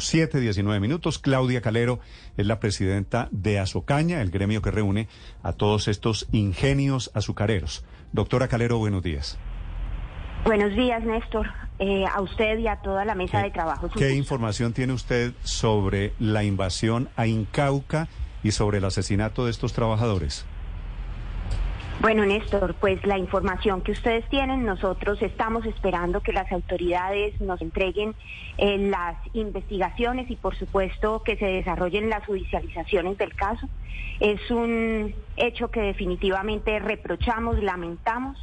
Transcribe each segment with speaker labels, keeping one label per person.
Speaker 1: 7, 19 minutos. Claudia Calero es la presidenta de Azocaña, el gremio que reúne a todos estos ingenios azucareros. Doctora Calero, buenos días.
Speaker 2: Buenos días, Néstor. Eh, a usted y a toda la mesa de trabajo.
Speaker 1: ¿Qué información tiene usted sobre la invasión a Incauca y sobre el asesinato de estos trabajadores?
Speaker 2: Bueno, Néstor, pues la información que ustedes tienen, nosotros estamos esperando que las autoridades nos entreguen eh, las investigaciones y por supuesto que se desarrollen las judicializaciones del caso. Es un hecho que definitivamente reprochamos, lamentamos.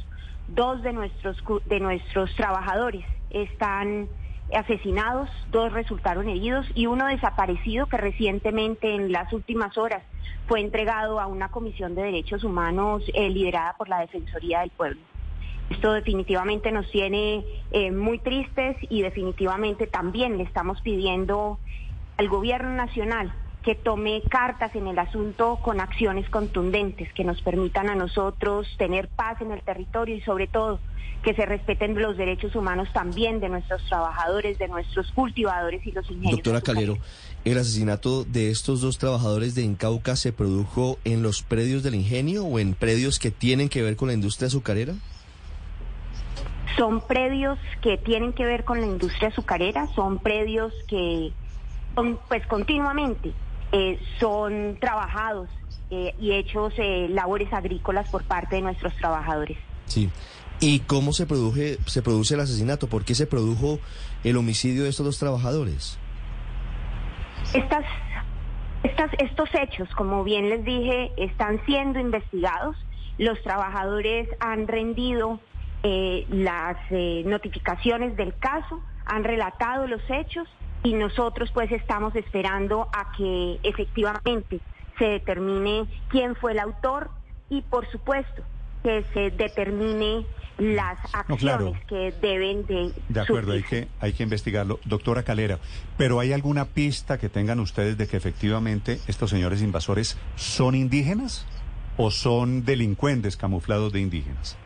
Speaker 2: Dos de nuestros, de nuestros trabajadores están asesinados, dos resultaron heridos y uno desaparecido que recientemente en las últimas horas fue entregado a una comisión de derechos humanos eh, liderada por la Defensoría del Pueblo. Esto definitivamente nos tiene eh, muy tristes y definitivamente también le estamos pidiendo al gobierno nacional que tome cartas en el asunto con acciones contundentes que nos permitan a nosotros tener paz en el territorio y sobre todo que se respeten los derechos humanos también de nuestros trabajadores, de nuestros cultivadores y los ingenios.
Speaker 3: Doctora Calero, ¿el asesinato de estos dos trabajadores de Incauca se produjo en los predios del ingenio o en predios que tienen que ver con la industria azucarera?
Speaker 2: Son predios que tienen que ver con la industria azucarera, son predios que pues continuamente eh, son trabajados eh, y hechos eh, labores agrícolas por parte de nuestros trabajadores.
Speaker 3: Sí. ¿Y cómo se produce, se produce el asesinato? ¿Por qué se produjo el homicidio de estos dos trabajadores?
Speaker 2: Estas, estas, estos hechos, como bien les dije, están siendo investigados. Los trabajadores han rendido las notificaciones del caso, han relatado los hechos y nosotros pues estamos esperando a que efectivamente se determine quién fue el autor y por supuesto que se determine las acciones que deben de
Speaker 1: De acuerdo, hay que hay que investigarlo, doctora Calera, pero hay alguna pista que tengan ustedes de que efectivamente estos señores invasores son indígenas o son delincuentes camuflados de indígenas?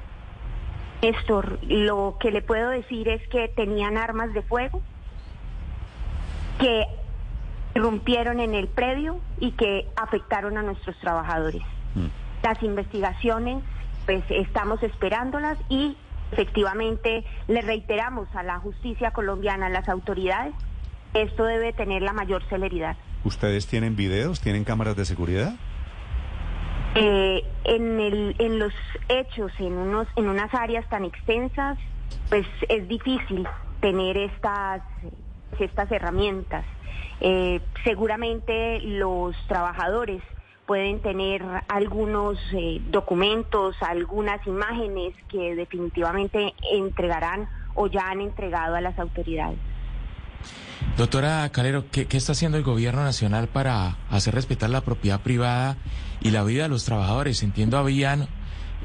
Speaker 2: Néstor, lo que le puedo decir es que tenían armas de fuego, que irrumpieron en el predio y que afectaron a nuestros trabajadores. Mm. Las investigaciones, pues estamos esperándolas y efectivamente le reiteramos a la justicia colombiana, a las autoridades, esto debe tener la mayor celeridad.
Speaker 1: ¿Ustedes tienen videos? ¿Tienen cámaras de seguridad?
Speaker 2: Eh, en, el, en los hechos, en, unos, en unas áreas tan extensas, pues es difícil tener estas estas herramientas. Eh, seguramente los trabajadores pueden tener algunos eh, documentos, algunas imágenes que definitivamente entregarán o ya han entregado a las autoridades.
Speaker 4: Doctora Calero, ¿qué, ¿qué, está haciendo el gobierno nacional para hacer respetar la propiedad privada y la vida de los trabajadores? Entiendo, habían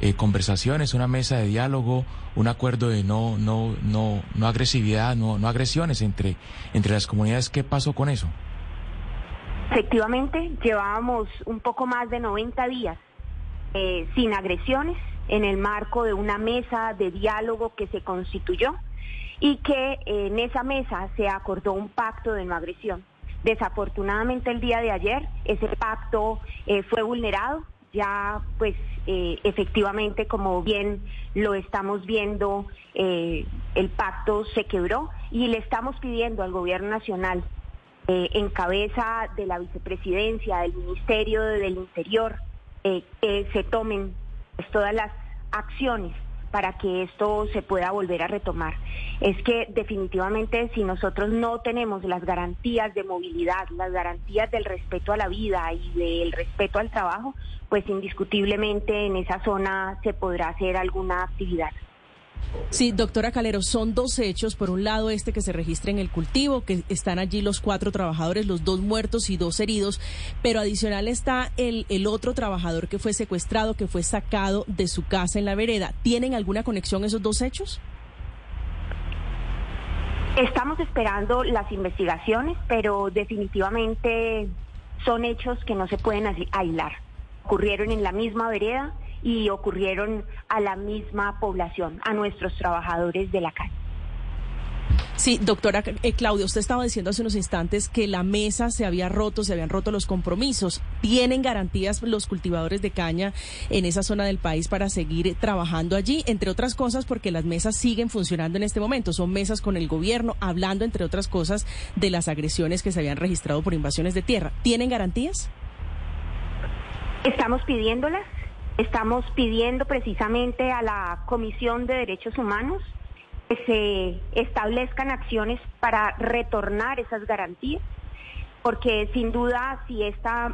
Speaker 4: eh, conversaciones, una mesa de diálogo, un acuerdo de no, no, no, no agresividad, no, no agresiones entre, entre las comunidades. ¿Qué pasó con eso?
Speaker 2: Efectivamente, llevábamos un poco más de 90 días eh, sin agresiones en el marco de una mesa de diálogo que se constituyó y que en esa mesa se acordó un pacto de no agresión. Desafortunadamente el día de ayer ese pacto eh, fue vulnerado ya pues eh, efectivamente como bien lo estamos viendo eh, el pacto se quebró y le estamos pidiendo al gobierno nacional eh, en cabeza de la vicepresidencia del ministerio del interior que se tomen pues, todas las acciones para que esto se pueda volver a retomar. Es que definitivamente si nosotros no tenemos las garantías de movilidad, las garantías del respeto a la vida y del respeto al trabajo, pues indiscutiblemente en esa zona se podrá hacer alguna actividad.
Speaker 5: Sí, doctora Calero, son dos hechos. Por un lado, este que se registra en el cultivo, que están allí los cuatro trabajadores, los dos muertos y dos heridos, pero adicional está el, el otro trabajador que fue secuestrado, que fue sacado de su casa en la vereda. ¿Tienen alguna conexión esos dos hechos?
Speaker 2: Estamos esperando las investigaciones, pero definitivamente son hechos que no se pueden aislar. Ocurrieron en la misma vereda y ocurrieron a la misma población, a nuestros trabajadores de la calle.
Speaker 5: Sí, doctora eh, Claudia, usted estaba diciendo hace unos instantes que la mesa se había roto, se habían roto los compromisos. ¿Tienen garantías los cultivadores de caña en esa zona del país para seguir trabajando allí? Entre otras cosas, porque las mesas siguen funcionando en este momento. Son mesas con el gobierno, hablando, entre otras cosas, de las agresiones que se habían registrado por invasiones de tierra. ¿Tienen garantías?
Speaker 2: Estamos pidiéndolas. Estamos pidiendo precisamente a la Comisión de Derechos Humanos que se establezcan acciones para retornar esas garantías, porque sin duda si esta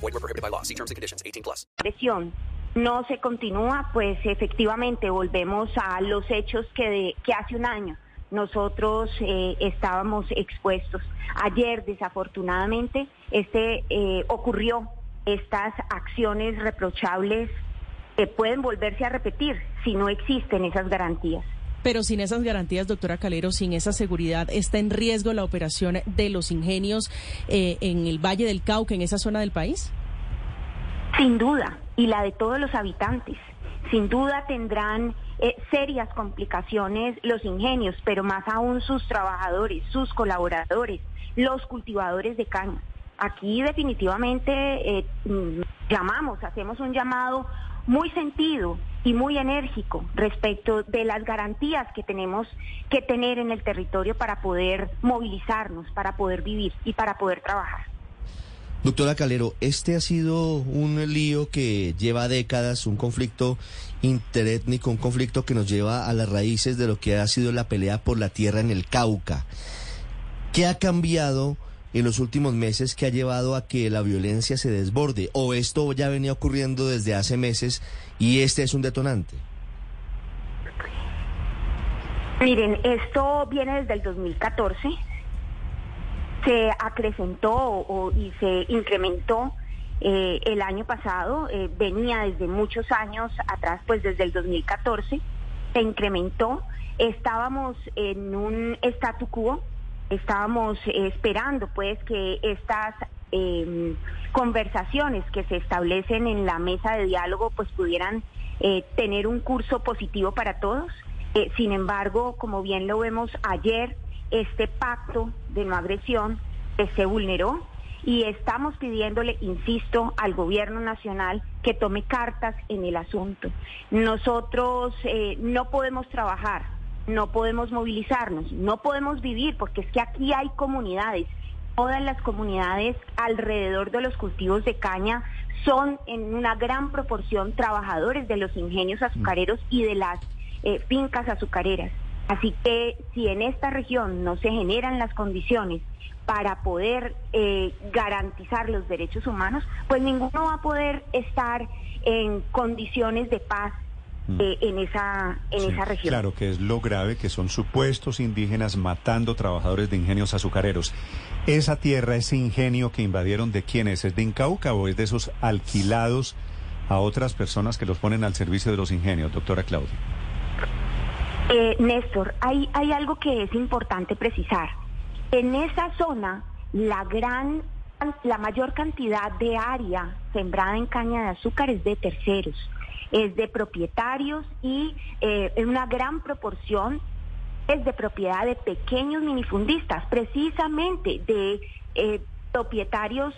Speaker 6: Void were prohibited by law. See terms and conditions.
Speaker 2: 18 plus. No se continúa, pues efectivamente volvemos a los hechos que, de, que hace un año nosotros eh, estábamos expuestos. Ayer, desafortunadamente, este eh, ocurrió estas acciones reprochables que pueden volverse a repetir si no existen esas garantías.
Speaker 5: Pero sin esas garantías, doctora Calero, sin esa seguridad, ¿está en riesgo la operación de los ingenios eh, en el Valle del Cauca, en esa zona del país?
Speaker 2: Sin duda, y la de todos los habitantes. Sin duda tendrán eh, serias complicaciones los ingenios, pero más aún sus trabajadores, sus colaboradores, los cultivadores de caña. Aquí definitivamente eh, mm, llamamos, hacemos un llamado muy sentido y muy enérgico respecto de las garantías que tenemos que tener en el territorio para poder movilizarnos, para poder vivir y para poder trabajar.
Speaker 3: Doctora Calero, este ha sido un lío que lleva décadas, un conflicto interétnico, un conflicto que nos lleva a las raíces de lo que ha sido la pelea por la tierra en el Cauca. ¿Qué ha cambiado? En los últimos meses que ha llevado a que la violencia se desborde? ¿O esto ya venía ocurriendo desde hace meses y este es un detonante?
Speaker 2: Miren, esto viene desde el 2014, se acrecentó y se incrementó eh, el año pasado, eh, venía desde muchos años atrás, pues desde el 2014, se incrementó, estábamos en un statu quo, estábamos esperando pues que estas em, conversaciones que se establecen en la mesa de diálogo pues pudieran eh, tener un curso positivo para todos. Eh, sin embargo, como bien lo vemos ayer, este pacto de no agresión eh, se vulneró y estamos pidiéndole, insisto, al gobierno nacional que tome cartas en el asunto. Nosotros no podemos trabajar no podemos movilizarnos, no podemos vivir, porque es que aquí hay comunidades. Todas las comunidades alrededor de los cultivos de caña son en una gran proporción trabajadores de los ingenios azucareros y de las eh, fincas azucareras. Así que si en esta región no se generan las condiciones para poder eh, garantizar los derechos humanos, pues ninguno va a poder estar en condiciones de paz. Eh, en, esa, en esa región.
Speaker 1: Claro, que es lo grave, que son supuestos indígenas matando trabajadores de ingenios azucareros. ¿Esa tierra, ese ingenio que invadieron, de quién es? ¿Es de Incauca o es de esos alquilados a otras personas que los ponen al servicio de los ingenios, doctora Claudia?
Speaker 2: Eh, Néstor, hay, hay algo que es importante precisar. En esa zona, la gran la mayor cantidad de área sembrada en caña de azúcar es de terceros es de propietarios y eh, en una gran proporción es de propiedad de pequeños minifundistas, precisamente de eh, propietarios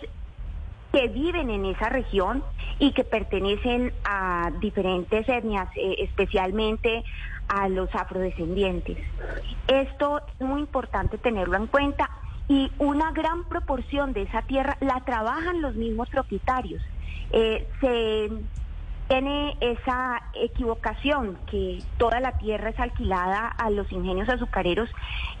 Speaker 2: que viven en esa región y que pertenecen a diferentes etnias, eh, especialmente a los afrodescendientes. Esto es muy importante tenerlo en cuenta y una gran proporción de esa tierra la trabajan los mismos propietarios. Eh, se tiene esa equivocación que toda la tierra es alquilada a los ingenios azucareros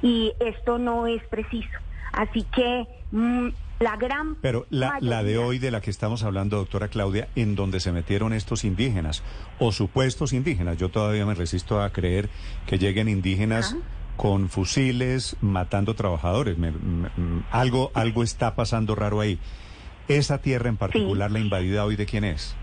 Speaker 2: y esto no es preciso. Así que mm, la gran...
Speaker 1: Pero la, la de hoy de la que estamos hablando, doctora Claudia, en donde se metieron estos indígenas o supuestos indígenas, yo todavía me resisto a creer que lleguen indígenas con fusiles matando trabajadores. algo, algo está pasando raro ahí. Esa tierra en particular, la invadida hoy, ¿de quién es?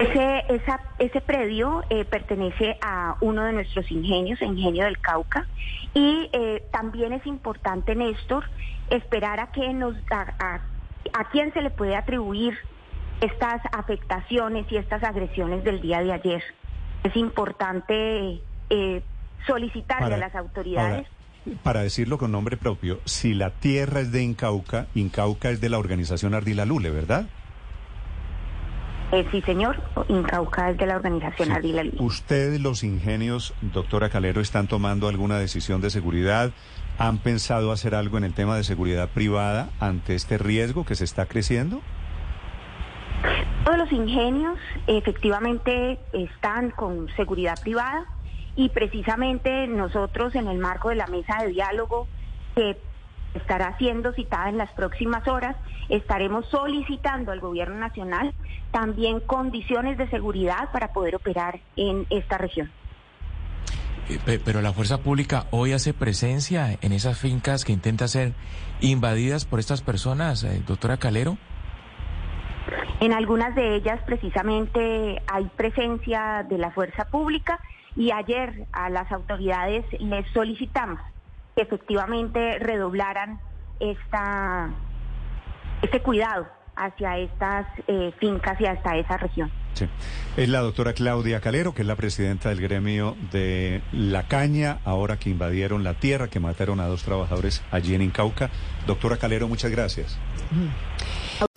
Speaker 2: Ese, esa, ese predio eh, pertenece a uno de nuestros ingenios, Ingenio del Cauca, y eh, también es importante, Néstor, esperar a que nos a, a, quién se le puede atribuir estas afectaciones y estas agresiones del día de ayer. Es importante eh, solicitarle a las autoridades.
Speaker 1: para decirlo con nombre propio, si la tierra es de Incauca, Incauca es de la organización Ardila Lule, ¿verdad?
Speaker 2: Eh, sí, señor. Incauca es de la organización Ardila Lule.
Speaker 1: ¿Ustedes, los ingenios, doctora Calero, están tomando alguna decisión de seguridad? ¿Han pensado hacer algo en el tema de seguridad privada ante este riesgo que se está creciendo?
Speaker 2: Todos los ingenios efectivamente están con seguridad privada y precisamente nosotros en el marco de la mesa de diálogo que estará siendo citada en las próximas horas, estaremos solicitando al gobierno nacional también condiciones de seguridad para poder operar en esta región.
Speaker 4: Eh, pero la fuerza pública hoy hace presencia en esas fincas que intentan ser invadidas por estas personas, eh, doctora Calero.
Speaker 2: En algunas de ellas precisamente hay presencia de la fuerza pública y ayer a las autoridades les solicitamos que efectivamente redoblaran esta, este cuidado hacia estas eh, fincas y hasta esa región.
Speaker 1: Sí. Es la doctora Claudia Calero, que es la presidenta del gremio de La Caña, ahora que invadieron la tierra, que mataron a dos trabajadores allí en Incauca. Doctora Calero, muchas gracias.